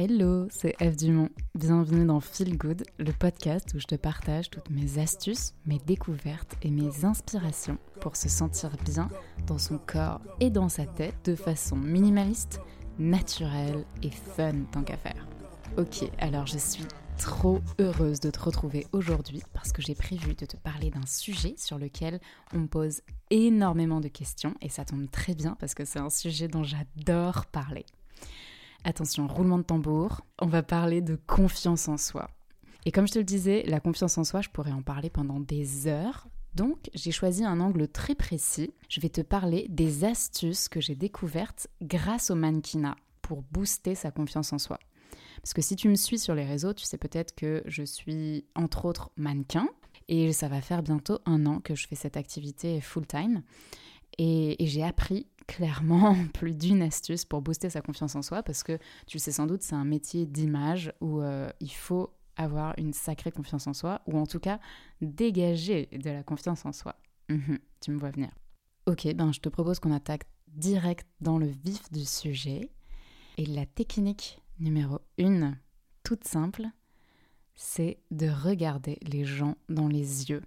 Hello, c'est Eve Dumont. Bienvenue dans Feel Good, le podcast où je te partage toutes mes astuces, mes découvertes et mes inspirations pour se sentir bien dans son corps et dans sa tête de façon minimaliste, naturelle et fun tant qu'à faire. Ok, alors je suis trop heureuse de te retrouver aujourd'hui parce que j'ai prévu de te parler d'un sujet sur lequel on me pose énormément de questions et ça tombe très bien parce que c'est un sujet dont j'adore parler. Attention, roulement de tambour, on va parler de confiance en soi. Et comme je te le disais, la confiance en soi, je pourrais en parler pendant des heures. Donc, j'ai choisi un angle très précis. Je vais te parler des astuces que j'ai découvertes grâce au mannequinat pour booster sa confiance en soi. Parce que si tu me suis sur les réseaux, tu sais peut-être que je suis entre autres mannequin et ça va faire bientôt un an que je fais cette activité full-time. Et, j'ai appris clairement plus d'une astuce pour booster sa confiance en soi parce que tu le sais sans doute, c'est un métier d'image où euh, il faut avoir une sacrée confiance en soi ou en tout cas dégager de la confiance en soi. Mhm, tu me vois venir. Ok, ben je te propose qu'on attaque direct dans le vif du sujet. Et la technique numéro une, toute simple, c'est de regarder les gens dans les yeux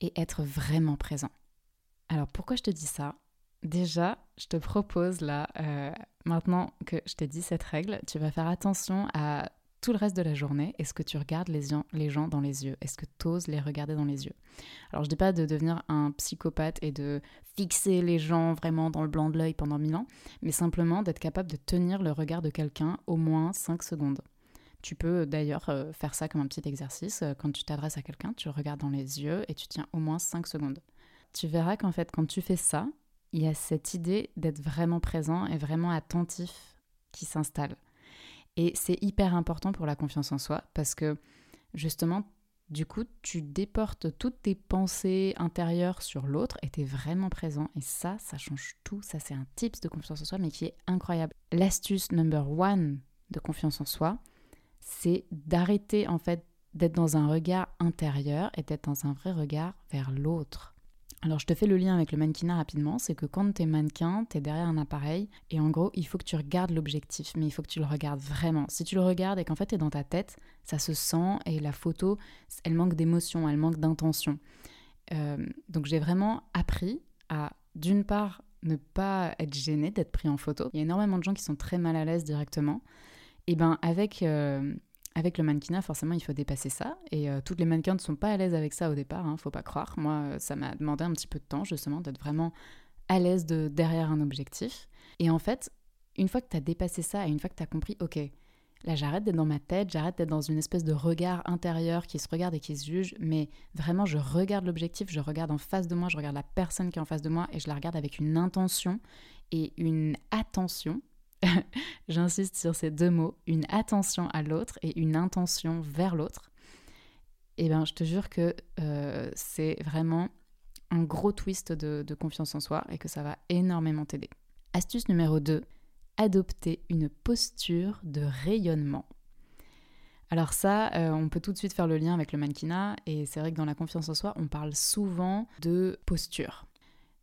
et être vraiment présent. Alors pourquoi je te dis ça? Déjà, je te propose là, euh, maintenant que je t'ai dit cette règle, tu vas faire attention à tout le reste de la journée. Est-ce que tu regardes les, les gens dans les yeux Est-ce que tu oses les regarder dans les yeux? Alors, je dis pas de devenir un psychopathe et de fixer les gens vraiment dans le blanc de l'œil pendant mille ans, mais simplement d'être capable de tenir le regard de quelqu'un au moins 5 secondes. Tu peux d'ailleurs euh, faire ça comme un petit exercice. Euh, quand tu t'adresses à quelqu'un, tu regardes dans les yeux et tu tiens au moins 5 secondes. Tu verras qu'en fait, quand tu fais ça, il y a cette idée d'être vraiment présent et vraiment attentif qui s'installe. Et c'est hyper important pour la confiance en soi parce que justement, du coup, tu déportes toutes tes pensées intérieures sur l'autre et tu es vraiment présent. Et ça, ça change tout. Ça, c'est un tips de confiance en soi, mais qui est incroyable. L'astuce number one de confiance en soi, c'est d'arrêter en fait d'être dans un regard intérieur et d'être dans un vrai regard vers l'autre. Alors je te fais le lien avec le mannequinat rapidement, c'est que quand tu es mannequin, tu es derrière un appareil et en gros il faut que tu regardes l'objectif, mais il faut que tu le regardes vraiment. Si tu le regardes et qu'en fait tu es dans ta tête, ça se sent et la photo, elle manque d'émotion, elle manque d'intention. Euh, donc j'ai vraiment appris à d'une part ne pas être gêné d'être pris en photo. Il y a énormément de gens qui sont très mal à l'aise directement. Et ben avec euh, avec le mannequinat, forcément, il faut dépasser ça. Et euh, toutes les mannequins ne sont pas à l'aise avec ça au départ, hein, faut pas croire. Moi, euh, ça m'a demandé un petit peu de temps, justement, d'être vraiment à l'aise de, derrière un objectif. Et en fait, une fois que tu as dépassé ça et une fois que tu as compris, ok, là j'arrête d'être dans ma tête, j'arrête d'être dans une espèce de regard intérieur qui se regarde et qui se juge, mais vraiment je regarde l'objectif, je regarde en face de moi, je regarde la personne qui est en face de moi et je la regarde avec une intention et une attention J'insiste sur ces deux mots, une attention à l'autre et une intention vers l'autre. Et eh bien, je te jure que euh, c'est vraiment un gros twist de, confiance en soi et que ça va énormément t'aider. Astuce numéro 2, adopter une posture de rayonnement. Alors ça, euh, on peut tout de suite faire le lien avec le mannequinat et c'est vrai que dans la confiance en soi, on parle souvent de posture.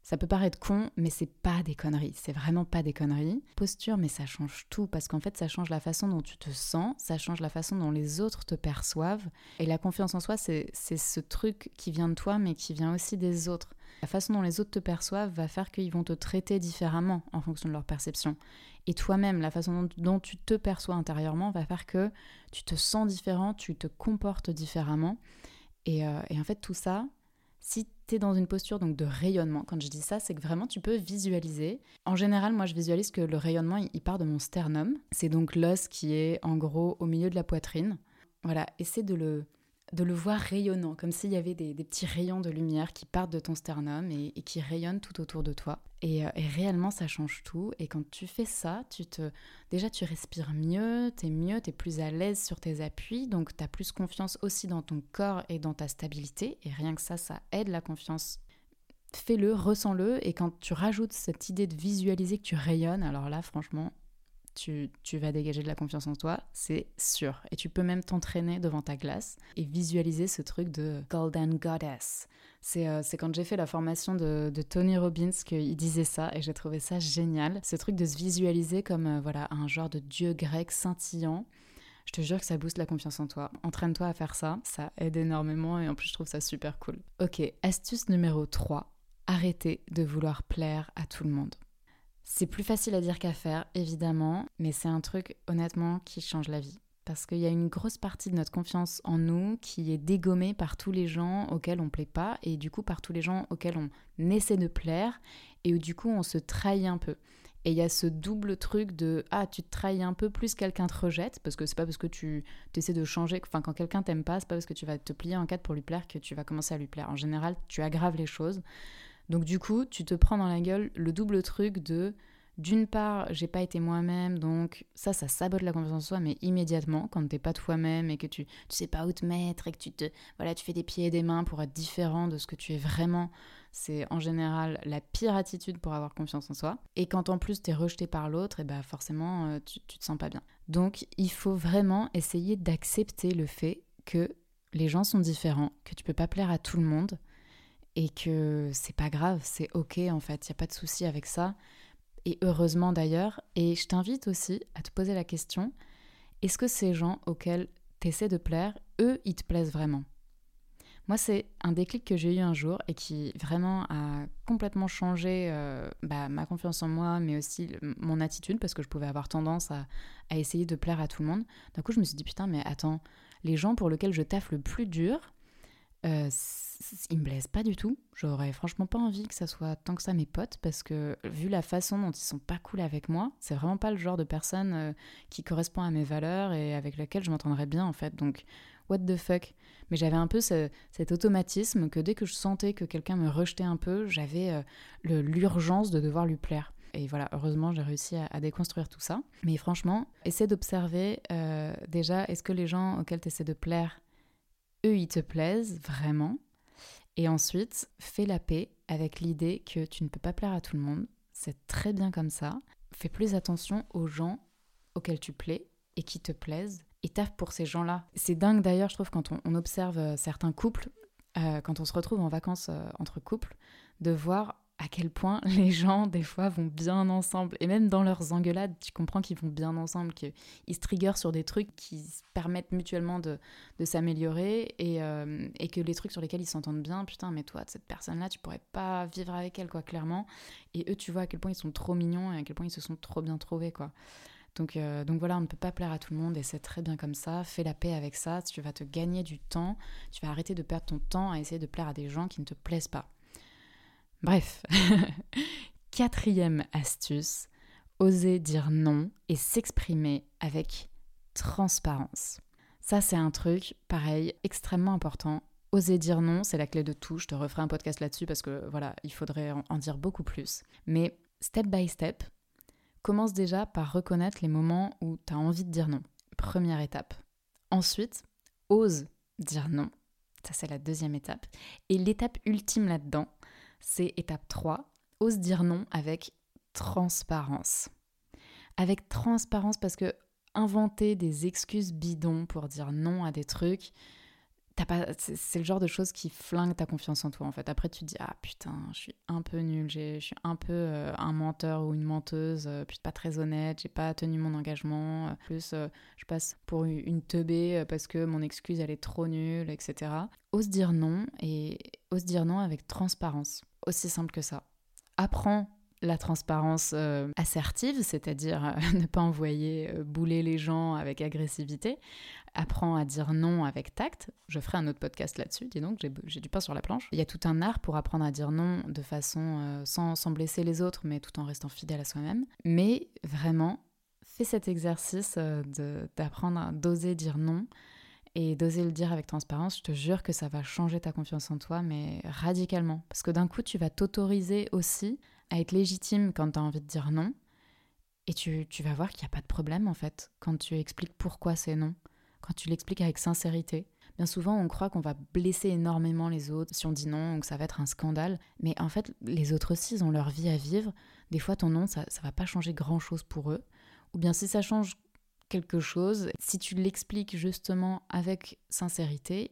Ça peut paraître con, mais c'est pas des conneries. C'est vraiment pas des conneries. Posture, mais ça change tout parce qu'en fait, ça change la façon dont tu te sens, ça change la façon dont les autres te perçoivent. Et la confiance en soi, c'est ce truc qui vient de toi, mais qui vient aussi des autres. La façon dont les autres te perçoivent va faire qu'ils vont te traiter différemment en fonction de leur perception. Et toi-même, la façon dont, tu te perçois intérieurement va faire que tu te sens différent, tu te comportes différemment. et euh, en fait, tout ça, si dans une posture donc de rayonnement, quand je dis ça, c'est que vraiment tu peux visualiser. En général, moi je visualise que le rayonnement il part de mon sternum. C'est donc l'os qui est en gros au milieu de la poitrine. Voilà, essaie de le de le voir rayonnant, comme s'il y avait des, petits rayons de lumière qui partent de ton sternum et, qui rayonnent tout autour de toi. Euh, et, réellement, ça change tout. Et quand tu fais ça, tu te, déjà, tu respires mieux, tu es mieux, tu es plus à l'aise sur tes appuis, donc tu as plus confiance aussi dans ton corps et dans ta stabilité. Et rien que ça, ça aide la confiance. Fais-le, ressens-le, et quand tu rajoutes cette idée de visualiser que tu rayonnes, alors là, franchement, tu, vas dégager de la confiance en toi, c'est sûr. Et tu peux même t'entraîner devant ta glace et visualiser ce truc de Golden Goddess. C'est euh, quand j'ai fait la formation de, Tony Robbins qu'il disait ça et j'ai trouvé ça génial. Ce truc de se visualiser comme euh, voilà un genre de dieu grec scintillant Je te jure que ça booste la confiance en toi. Entraîne-toi à faire ça, ça aide énormément et en plus je trouve ça super cool. Ok, astuce numéro 3, arrêtez de vouloir plaire à tout le monde. C'est plus facile à dire qu'à faire, évidemment, mais c'est un truc honnêtement qui change la vie. Parce qu'il y a une grosse partie de notre confiance en nous qui est dégommée par tous les gens auxquels on ne plaît pas et du coup par tous les gens auxquels on essaie de plaire et où du coup on se trahit un peu. Et il y a ce double truc de ah tu te trahis un peu plus quelqu'un te rejette parce que c'est pas parce que tu essaies de changer enfin quand quelqu'un t'aime pas c'est pas parce que tu vas te plier en quatre pour lui plaire que tu vas commencer à lui plaire. En général tu aggraves les choses. Donc du coup tu te prends dans la gueule le double truc de d'une part, j'ai pas été moi-même, donc ça, ça sabote la confiance en soi, mais immédiatement, quand t'es pas toi-même et que tu, tu sais pas où te mettre et que tu te, voilà, tu fais des pieds et des mains pour être différent de ce que tu es vraiment, c'est en général la pire attitude pour avoir confiance en soi. Et quand en plus t'es rejeté par l'autre, et bah forcément, euh, tu, tu te sens pas bien. Donc, il faut vraiment essayer d'accepter le fait que les gens sont différents, que tu peux pas plaire à tout le monde et que c'est pas grave, c'est ok en fait, il y a pas de souci avec ça et heureusement d'ailleurs. Et je t'invite aussi à te poser la question, est-ce que ces gens auxquels tu essaies de plaire, eux, ils te plaisent vraiment? Moi, c'est un déclic que j'ai eu un jour et qui vraiment a complètement changé euh, bah, ma confiance en moi, mais aussi mon attitude, parce que je pouvais avoir tendance à, à essayer de plaire à tout le monde. D'un coup, je me suis dit, putain, mais attends, les gens pour lesquels je taffe le plus dur, euh, ils me plaisent pas du tout. J'aurais franchement pas envie que ça soit tant que ça mes potes parce que vu la façon dont ils sont pas cool avec moi, c'est vraiment pas le genre de personne euh, qui correspond à mes valeurs et avec laquelle je m'entendrais bien en fait. Donc what the fuck. Mais j'avais un peu cet automatisme que dès que je sentais que quelqu'un me rejetait un peu, j'avais euh, l'urgence de devoir lui plaire. Et voilà, heureusement, j'ai réussi à, déconstruire tout ça. Mais franchement, essaie d'observer euh, déjà, est-ce que les gens auxquels tu essaies de plaire eux, ils te plaisent vraiment. Et ensuite, fais la paix avec l'idée que tu ne peux pas plaire à tout le monde. C'est très bien comme ça. Fais plus attention aux gens auxquels tu plais et qui te plaisent. Et taffe pour ces gens-là. C'est dingue d'ailleurs, je trouve, quand on, observe euh, certains couples, euh, quand on se retrouve en vacances euh, entre couples, de voir à quel point les gens, des fois, vont bien ensemble. Et même dans leurs engueulades, tu comprends qu'ils vont bien ensemble, qu'ils se triggerent sur des trucs qui permettent mutuellement de, s'améliorer euh, et, que les trucs sur lesquels ils s'entendent bien, putain, mais toi, cette personne-là, tu pourrais pas vivre avec elle, quoi, clairement. Et eux, tu vois à quel point ils sont trop mignons et à quel point ils se sont trop bien trouvés, quoi. Donc, euh, donc voilà, on ne peut pas plaire à tout le monde et c'est très bien comme ça. Fais la paix avec ça. Tu vas te gagner du temps. Tu vas arrêter de perdre ton temps à essayer de plaire à des gens qui ne te plaisent pas. Bref, quatrième astuce, oser dire non et s'exprimer avec transparence. Ça, c'est un truc, pareil, extrêmement important. Oser dire non, c'est la clé de tout. Je te referai un podcast là-dessus parce que voilà, il faudrait en dire beaucoup plus. Mais step by step, commence déjà par reconnaître les moments où tu as envie de dire non. Première étape. Ensuite, ose dire non. Ça, c'est la deuxième étape. Et l'étape ultime là-dedans, c'est étape 3, ose dire non avec transparence. Avec transparence parce que inventer des excuses bidons pour dire non à des trucs, c'est le genre de choses qui flingue ta confiance en toi en fait. Après tu te dis ah putain je suis un peu nul, je suis un peu euh, un menteur ou une menteuse, euh, puis pas très honnête, j'ai pas tenu mon engagement, euh, plus je passe pour une teubée parce que mon excuse elle est trop nulle, etc. Ose dire non et ose dire non avec transparence. Aussi simple que ça. Apprends la transparence euh, assertive, c'est-à-dire euh, ne pas envoyer euh, bouler les gens avec agressivité. Apprends à dire non avec tact. Je ferai un autre podcast là-dessus, dis donc, j'ai du pain sur la planche. Il y a tout un art pour apprendre à dire non de façon sans, sans blesser les autres, mais tout en restant fidèle à soi-même. Mais vraiment, fais cet exercice d'apprendre d'oser dire non et d'oser le dire avec transparence, je te jure que ça va changer ta confiance en toi, mais radicalement. Parce que d'un coup, tu vas t'autoriser aussi à être légitime quand tu as envie de dire non. Et tu, tu vas voir qu'il n'y a pas de problème en fait, quand tu expliques pourquoi c'est non, quand tu l'expliques avec sincérité. Bien souvent, on croit qu'on va blesser énormément les autres si on dit non ou que ça va être un scandale. Mais en fait, les autres aussi, ils ont leur vie à vivre. Des fois, ton non, ça ne va pas changer grand-chose pour eux. Ou bien si ça change quelque chose, si tu l'expliques justement avec sincérité,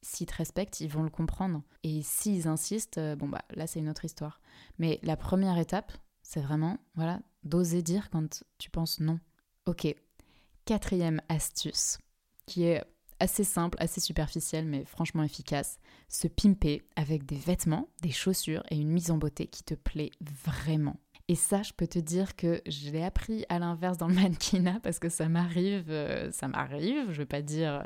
s'ils te respectent, ils vont le comprendre. Et s'ils insistent, euh, bon bah là c'est une autre histoire. Mais la première étape, c'est vraiment voilà, d'oser dire quand tu penses non. Ok. quatrième astuce, qui est assez simple, assez superficielle, mais franchement efficace, se pimper avec des vêtements, des chaussures et une mise en beauté qui te plaît vraiment. Et ça, je peux te dire que je l'ai appris à l'inverse dans le mannequinat parce que ça m'arrive, euh, ça m'arrive, je vais pas dire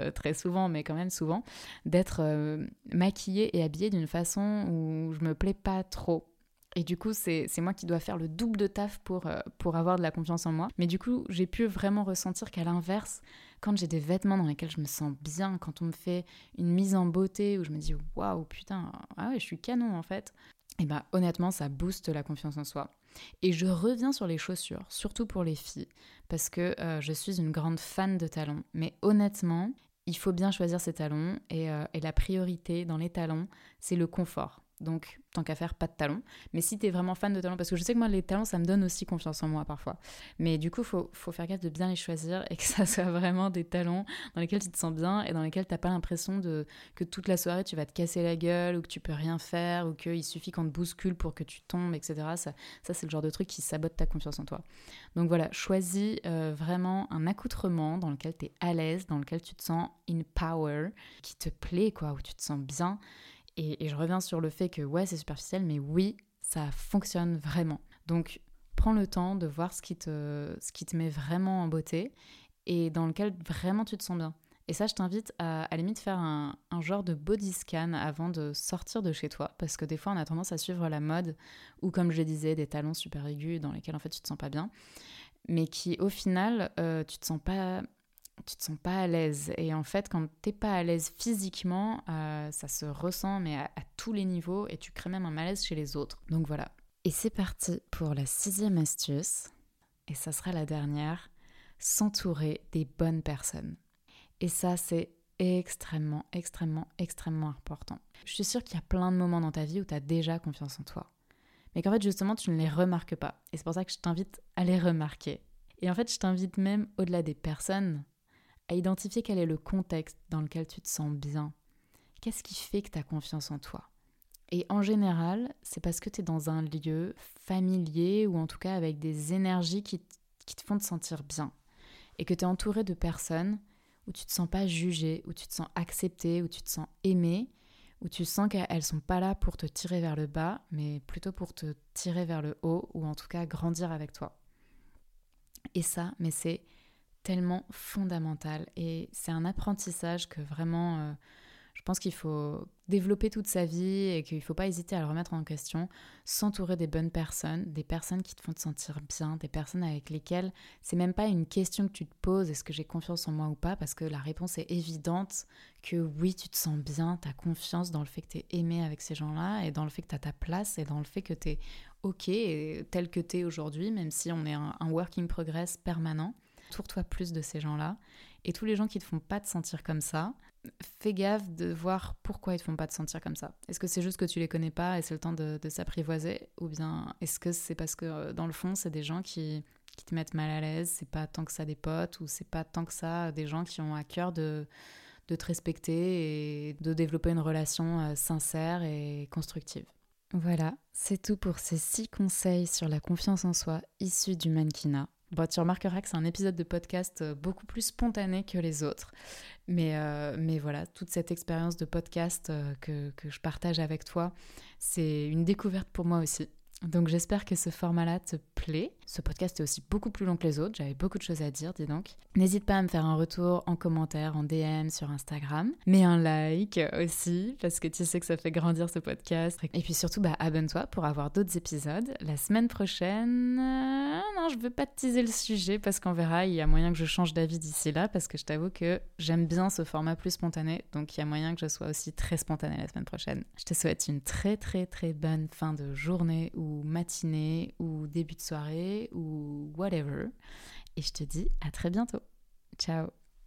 euh, très souvent, mais quand même souvent, d'être euh, maquillée et habillée d'une façon où je me plais pas trop. Et du coup, c'est moi qui dois faire le double de taf pour, pour avoir de la confiance en moi. Mais du coup, j'ai pu vraiment ressentir qu'à l'inverse, quand j'ai des vêtements dans lesquels je me sens bien, quand on me fait une mise en beauté où je me dis waouh, putain, ah ouais, je suis canon en fait, et eh ben honnêtement, ça booste la confiance en soi. Et je reviens sur les chaussures, surtout pour les filles, parce que euh, je suis une grande fan de talons. Mais honnêtement, il faut bien choisir ses talons et, euh, et la priorité dans les talons, c'est le confort. Donc, tant qu'à faire, pas de talons. Mais si tu es vraiment fan de talons, parce que je sais que moi, les talons, ça me donne aussi confiance en moi parfois. Mais du coup, faut, faut, faire gaffe de bien les choisir et que ça soit vraiment des talons dans lesquels tu te sens bien et dans lesquels tu n'as pas l'impression de, que toute la soirée, tu vas te casser la gueule ou que tu peux rien faire ou qu'il suffit qu'on te bouscule pour que tu tombes, etc. Ça, ça c'est le genre de truc qui sabote ta confiance en toi. Donc voilà, choisis euh, vraiment un accoutrement dans lequel tu es à l'aise, dans lequel tu te sens in power, qui te plaît, quoi, où tu te sens bien et, je reviens sur le fait que ouais, c'est superficiel, mais oui, ça fonctionne vraiment. Donc, prends le temps de voir ce qui te, met vraiment en beauté et dans lequel vraiment tu te sens bien. Et ça, je t'invite à, à la faire un, genre de body scan avant de sortir de chez toi, parce que des fois, on a tendance à suivre la mode, ou comme je disais, des talons super aigus dans lesquels en fait tu te sens pas bien, mais qui au final, euh, tu te sens pas tu te sens pas à l'aise. Et en fait, quand t'es pas à l'aise physiquement, euh, ça se ressent, mais à, tous les niveaux, et tu crées même un malaise chez les autres. Donc voilà. Et c'est parti pour la sixième astuce, et ça sera la dernière, s'entourer des bonnes personnes. Et ça, c'est extrêmement, extrêmement, extrêmement important. Je suis sûre qu'il y a plein de moments dans ta vie où tu as déjà confiance en toi. Mais qu'en fait, justement, tu ne les remarques pas. Et c'est pour ça que je t'invite à les remarquer. Et en fait, je t'invite même, au-delà des personnes, à identifier quel est le contexte dans lequel tu te sens bien. Qu'est-ce qui fait que tu as confiance en toi? Et en général, c'est parce que tu es dans un lieu familier ou en tout cas avec des énergies qui, te font te sentir bien. Et que tu es entouré de personnes où tu te sens pas jugé, où tu te sens accepté, où tu te sens aimé, où tu sens qu'elles sont pas là pour te tirer vers le bas, mais plutôt pour te tirer vers le haut ou en tout cas grandir avec toi. Et ça, mais c'est tellement fondamental et c'est un apprentissage que vraiment euh, je pense qu'il faut développer toute sa vie et qu'il ne faut pas hésiter à le remettre en question, s'entourer des bonnes personnes, des personnes qui te font te sentir bien, des personnes avec lesquelles c'est même pas une question que tu te poses, est-ce que j'ai confiance en moi ou pas, parce que la réponse est évidente que oui, tu te sens bien, tu as confiance dans le fait que tu es aimé avec ces gens-là et dans le fait que tu as ta place et dans le fait que tu es OK tel que tu es aujourd'hui, même si on est un, un work in progress permanent. Entoure-toi plus de ces gens-là. Et tous les gens qui te font pas te sentir comme ça, fais gaffe de voir pourquoi ils te font pas te sentir comme ça. Est-ce que c'est juste que tu les connais pas et c'est le temps de, s'apprivoiser Ou bien est-ce que c'est parce que euh, dans le fond, c'est des gens qui, te mettent mal à l'aise, c'est pas tant que ça des potes ou c'est pas tant que ça des gens qui ont à cœur de, de te respecter et de développer une relation euh, sincère et constructive. Voilà, c'est tout pour ces six conseils sur la confiance en soi issus du mannequinat. Bon, tu remarqueras que c'est un épisode de podcast euh, beaucoup plus spontané que les autres. Mais, euh, mais voilà, toute cette expérience de podcast euh, que, que je partage avec toi, c'est une découverte pour moi aussi. Donc j'espère que ce format-là te plaît. Ce podcast est aussi beaucoup plus long que les autres, j'avais beaucoup de choses à dire, dis donc. N'hésite pas à me faire un retour en commentaire, en DM sur Instagram. Mets un like aussi, parce que tu sais que ça fait grandir ce podcast. Et puis surtout, bah, abonne-toi pour avoir d'autres épisodes. La semaine prochaine... Non, je veux pas te teaser le sujet, parce qu'on verra, il y a moyen que je change d'avis d'ici là, parce que je t'avoue que j'aime bien ce format plus spontané, donc il y a moyen que je sois aussi très spontanée la semaine prochaine. Je te souhaite une très très très bonne fin de journée ou matinée ou début de soirée ou whatever. Et je te dis à très bientôt. Ciao